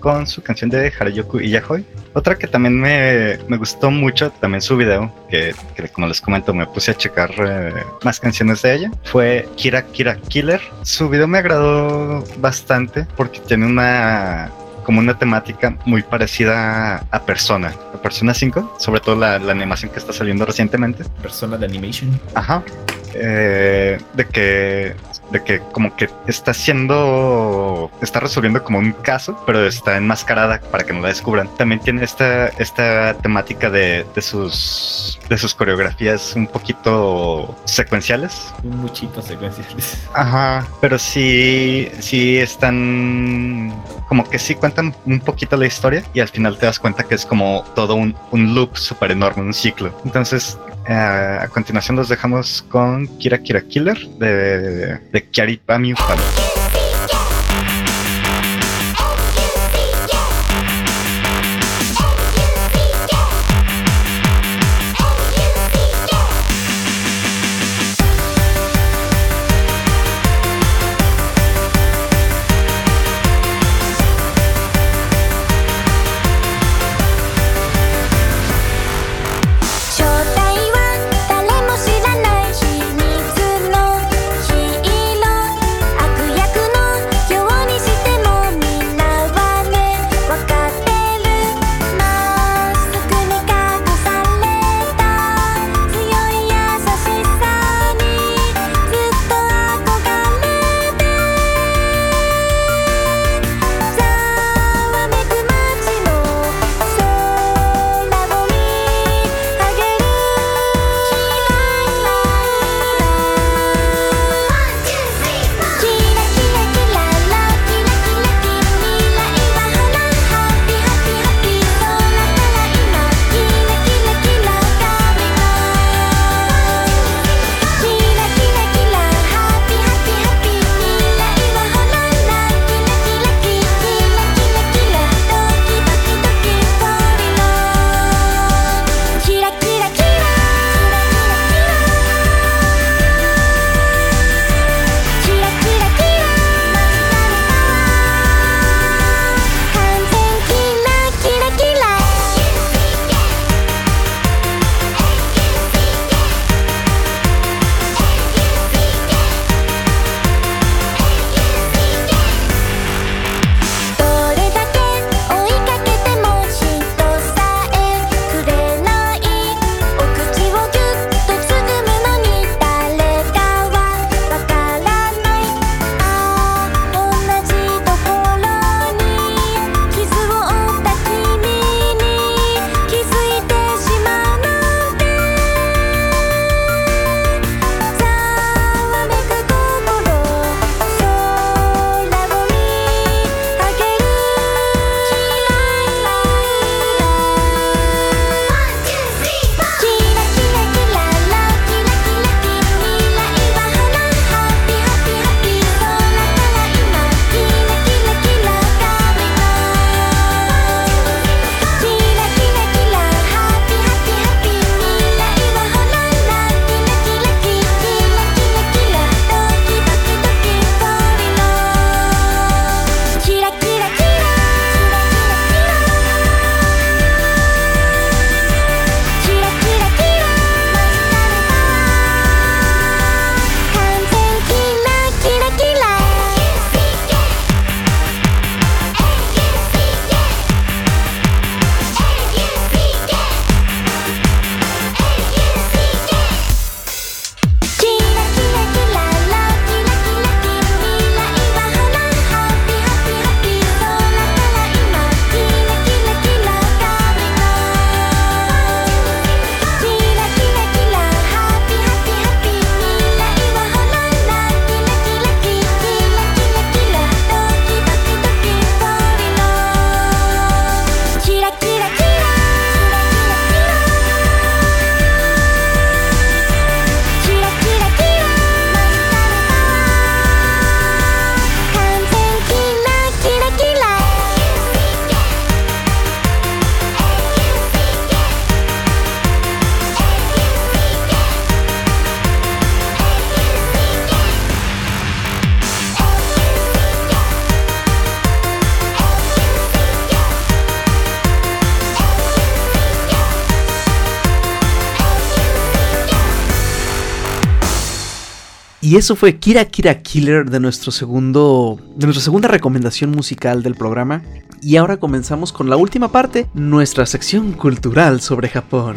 con su canción de Harajuku Iyahoy. Otra que también me, me gustó mucho, también su video, que, que como les comento me puse a checar eh, más canciones de ella, fue Kira Kira Killer. Su video me agradó bastante porque tiene una como una temática muy parecida a Persona, a Persona 5, sobre todo la, la animación que está saliendo recientemente. Persona de animation. Ajá. Eh, de que de que como que está haciendo está resolviendo como un caso pero está enmascarada para que no la descubran también tiene esta esta temática de, de sus de sus coreografías un poquito secuenciales Un muchito secuenciales. *laughs* Ajá, pero sí, sí están como que sí cuentan un poquito la historia y al final te das cuenta que es como todo un, un loop súper enorme, un ciclo. Entonces, eh, a continuación los dejamos con Kira Kira Killer de, de Kiari Pami Upami.「Y eso fue Kira Kira Killer de nuestro segundo de nuestra segunda recomendación musical del programa. Y ahora comenzamos con la última parte, nuestra sección cultural sobre Japón.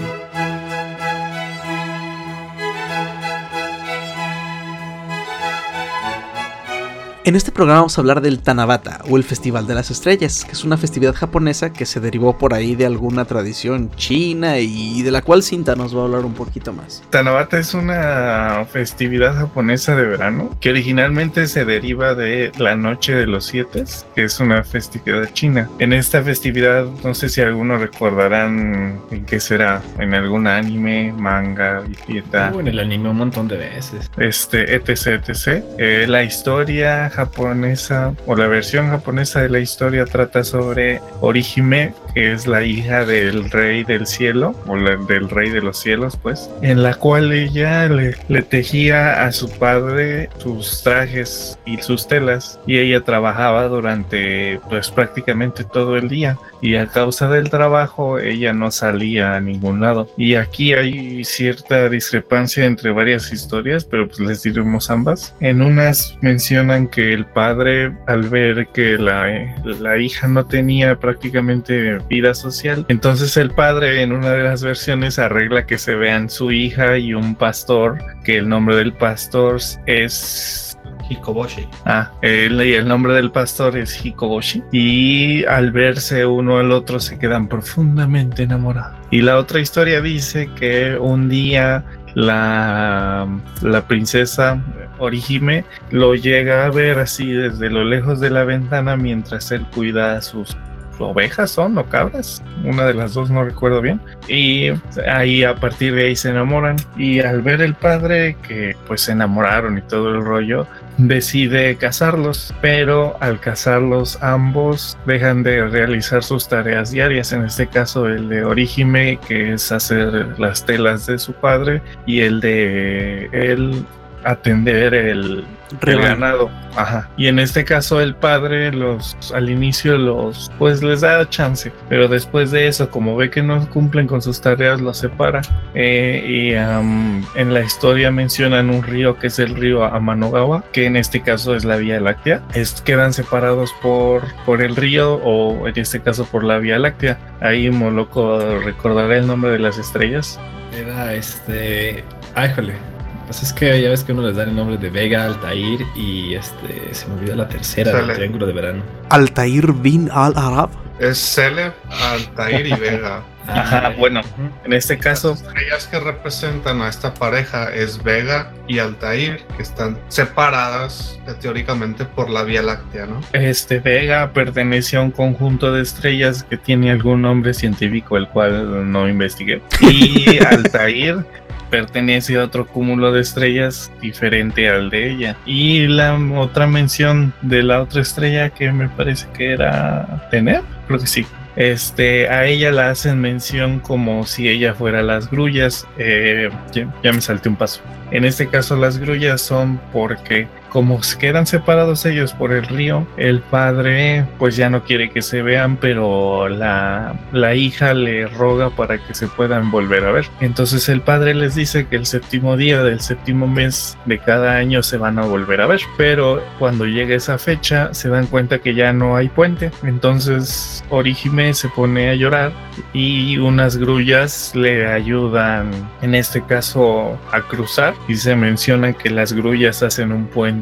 En este programa vamos a hablar del Tanabata o el Festival de las Estrellas, que es una festividad japonesa que se derivó por ahí de alguna tradición china y de la cual Cinta nos va a hablar un poquito más. Tanabata es una festividad japonesa de verano que originalmente se deriva de la Noche de los Siete, que es una festividad china. En esta festividad, no sé si algunos recordarán en qué será, en algún anime, manga, viejita, Hubo en el anime un montón de veces. este, etc, etc. Eh, la historia japonesa o la versión japonesa de la historia trata sobre Orihime, que es la hija del rey del cielo o la- del rey de los cielos, pues, en la cual ella le, le tejía a su padre sus trajes y sus telas y ella trabajaba durante pues prácticamente todo el día y a causa del trabajo ella no salía a ningún lado. Y aquí hay cierta discrepancia entre varias historias pero pues les diremos ambas. En unas mencionan que el padre al ver que la, la hija no tenía prácticamente vida social entonces el padre en una de las versiones arregla que se vean su hija y un pastor que el nombre del pastor es Hikoboshi. Ah, y el nombre del pastor es Hikoboshi. Y al verse uno al otro se quedan profundamente enamorados. Y la otra historia dice que un día la, la princesa Orihime lo llega a ver así desde lo lejos de la ventana mientras él cuida a sus ovejas son o cabras, una de las dos no recuerdo bien. Y ahí a partir de ahí se enamoran. Y al ver el padre que pues se enamoraron y todo el rollo, decide casarlos, pero al casarlos ambos dejan de realizar sus tareas diarias, en este caso el de Orihime que es hacer las telas de su padre y el de él atender el, el ganado. Ajá. Y en este caso el padre los al inicio los pues les da chance, pero después de eso como ve que no cumplen con sus tareas los separa. Eh, y en la historia mencionan un río que es el río Amanogawa, que en este caso es la Vía Láctea. Es, quedan separados por, por el río o en este caso por la Vía Láctea. Ahí Moloco recordará el nombre de las estrellas. Era este. Ay, jole. Pues es que ya ves que uno les da el nombre de Vega, Altair y este. Se me olvidó la tercera del triángulo de verano. Altair bin al-Arab. Es Celeb, Altair y Vega. *laughs* Ajá, bueno, en este caso Las estrellas que representan a esta pareja es Vega y Altair, que están separadas eh, teóricamente por la Vía Láctea, ¿no? Este Vega pertenece a un conjunto de estrellas que tiene algún nombre científico, el cual no investigué. Y *laughs* Altair pertenece a otro cúmulo de estrellas diferente al de ella. Y la otra mención de la otra estrella que me parece que era Tener, creo que sí. Este, a ella la hacen mención como si ella fuera las grullas. Eh, ya, ya me salté un paso. En este caso las grullas son porque como se quedan separados ellos por el río, el padre pues ya no quiere que se vean, pero la, la hija le roga para que se puedan volver a ver. Entonces el padre les dice que el séptimo día del séptimo mes de cada año se van a volver a ver, pero cuando llega esa fecha se dan cuenta que ya no hay puente. Entonces Orihime se pone a llorar y unas grullas le ayudan, en este caso, a cruzar. Y se menciona que las grullas hacen un puente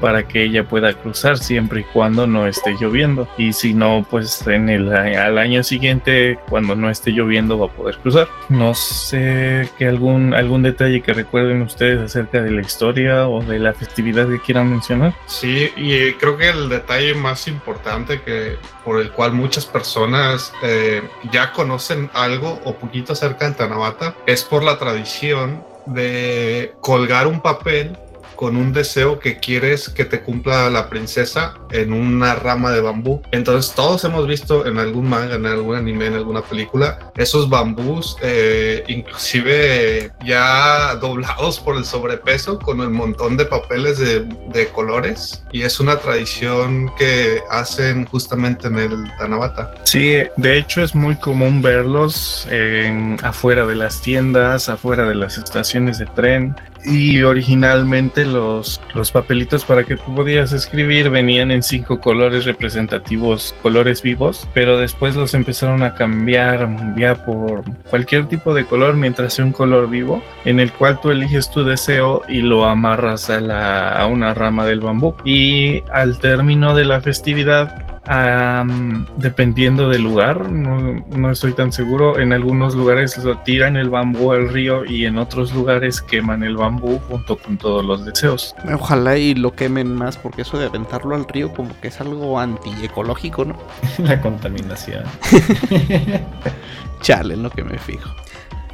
para que ella pueda cruzar siempre y cuando no esté lloviendo. Y si no, pues en el al año siguiente, cuando no esté lloviendo, va a poder cruzar. No sé que algún algún detalle que recuerden ustedes acerca de la historia o de la festividad que quieran mencionar. Sí, y creo que el detalle más importante que por el cual muchas personas eh, ya conocen algo o poquito acerca del Tanabata es por la tradición de colgar un papel con un deseo que quieres que te cumpla la princesa en una rama de bambú. Entonces todos hemos visto en algún manga, en algún anime, en alguna película, esos bambús, eh, inclusive ya doblados por el sobrepeso, con el montón de papeles de, colores. Y es una tradición que hacen justamente en el Tanabata. Sí, de hecho es muy común verlos en, afuera de las tiendas, afuera de las estaciones de tren, Y originalmente los, los papelitos para que tú podías escribir venían en cinco colores representativos, colores vivos, pero después los empezaron a cambiar ya por cualquier tipo de color mientras sea un color vivo, en el cual tú eliges tu deseo y lo amarras a, la, a una rama del bambú. Y al término de la festividad, Am, dependiendo del lugar, no, no estoy tan seguro. En algunos lugares lo tiran el bambú al río y en otros lugares queman el bambú junto con todos los deseos. Ojalá y lo quemen más, porque eso de aventarlo al río como que es algo antiecológico, ¿no? *laughs* La contaminación. *laughs* Chale, en lo que me fijo.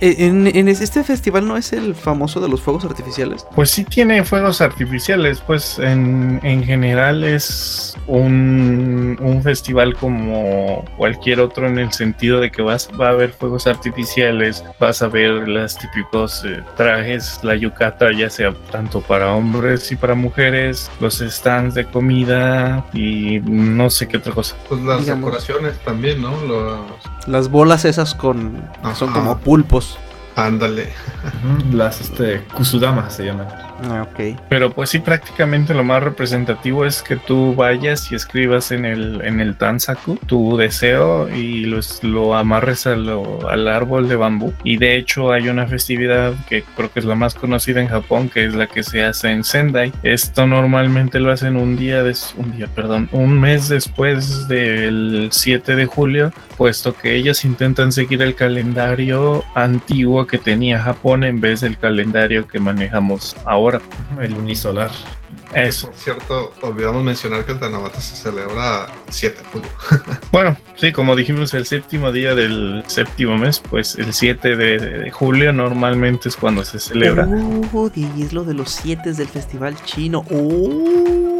Eh, En, en este festival no es el famoso de los fuegos artificiales. Pues sí tiene fuegos artificiales, pues en, en general es un, un festival como cualquier otro en el sentido de que vas, va a haber fuegos artificiales, vas a ver los típicos eh, trajes, la yucata, ya sea tanto para hombres y para mujeres, los stands de comida y no sé qué otra cosa. Pues las Digamos. decoraciones también, ¿no? Los... Las bolas esas con... son como pulpos. Ándale. Las este, kusudamas se llaman. Ah, ok. Pero pues sí, prácticamente lo más representativo es que tú vayas y escribas en el, en el Tansaku tu deseo y lo, lo amarres a lo- al árbol de bambú. Y de hecho hay una festividad que creo que es la más conocida en Japón, que es la que se hace en Sendai. Esto normalmente lo hacen un día, des- un día, perdón, un mes después del 7 de julio, puesto que ellos intentan seguir el calendario antiguo que tenía Japón en vez del calendario que manejamos ahora. El unisolar. Eso. Por cierto, olvidamos mencionar que el Tanabata se celebra el 7 de julio. *laughs* Bueno, sí, como dijimos, el séptimo día del séptimo mes, pues el 7 de, de julio normalmente es cuando se celebra. Oh, y es lo de los siete del festival chino. Oh.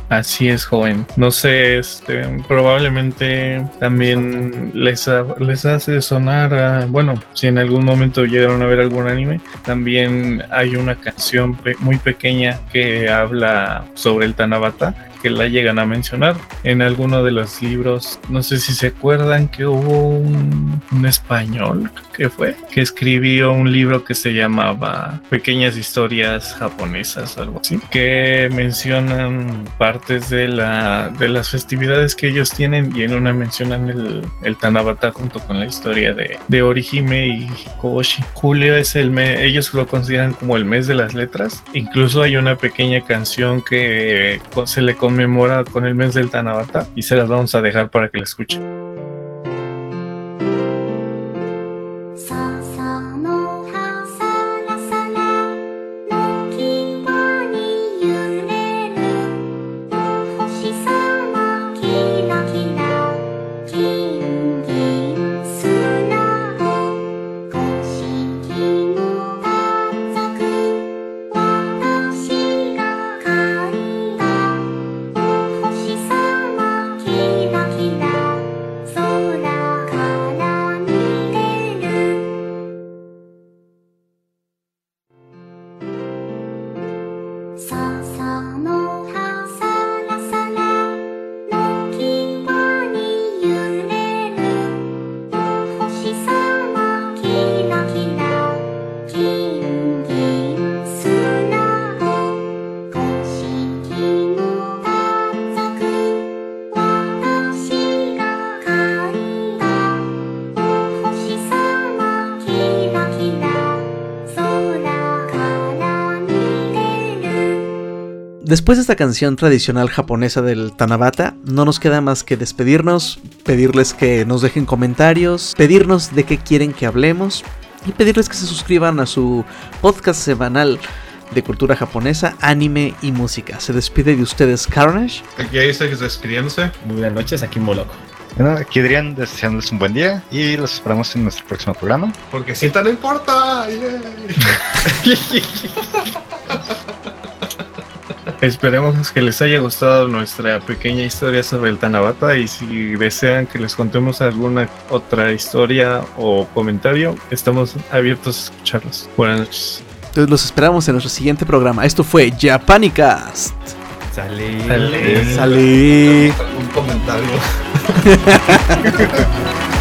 *laughs* Así es, joven. No sé, este, probablemente también les, ha- les hace sonar bueno, si en algún momento llegaron a ver algún anime, también hay una canción pe- muy pequeña que habla sobre el Tanabata, que la llegan a mencionar en alguno de los libros. No sé si se acuerdan que hubo un, un español que fue, que escribió un libro que se llamaba Pequeñas historias japonesas, algo así, que mencionan partes de, la, de las festividades que ellos tienen y en una mencionan el, el Tanabata junto con la historia de, de Orihime y Hikoboshi. Julio es el mes, ellos lo consideran como el mes de las letras. Incluso hay una pequeña canción que co- se le conmemora con el mes del Tanabata y se las vamos a dejar para que la escuchen. Después de esta canción tradicional japonesa del Tanabata, no nos queda más que despedirnos, pedirles que nos dejen comentarios, pedirnos de qué quieren que hablemos y pedirles que se suscriban a su podcast semanal de cultura japonesa, anime y música. Se despide de ustedes Carnage. Aquí hay Isaac despidiéndose. Muy buenas noches, aquí Moloco. Bueno, aquí Adrián deseándoles un buen día y los esperamos en nuestro próximo programa. Porque cinta no importa. yay. *laughs* Esperemos que les haya gustado nuestra pequeña historia sobre el Tanabata y si desean que les contemos alguna otra historia o comentario, estamos abiertos a escucharlos. Buenas noches. Entonces los esperamos en nuestro siguiente programa. Esto fue Japanicast. Sale. Sale. Sale. Un comentario. *laughs*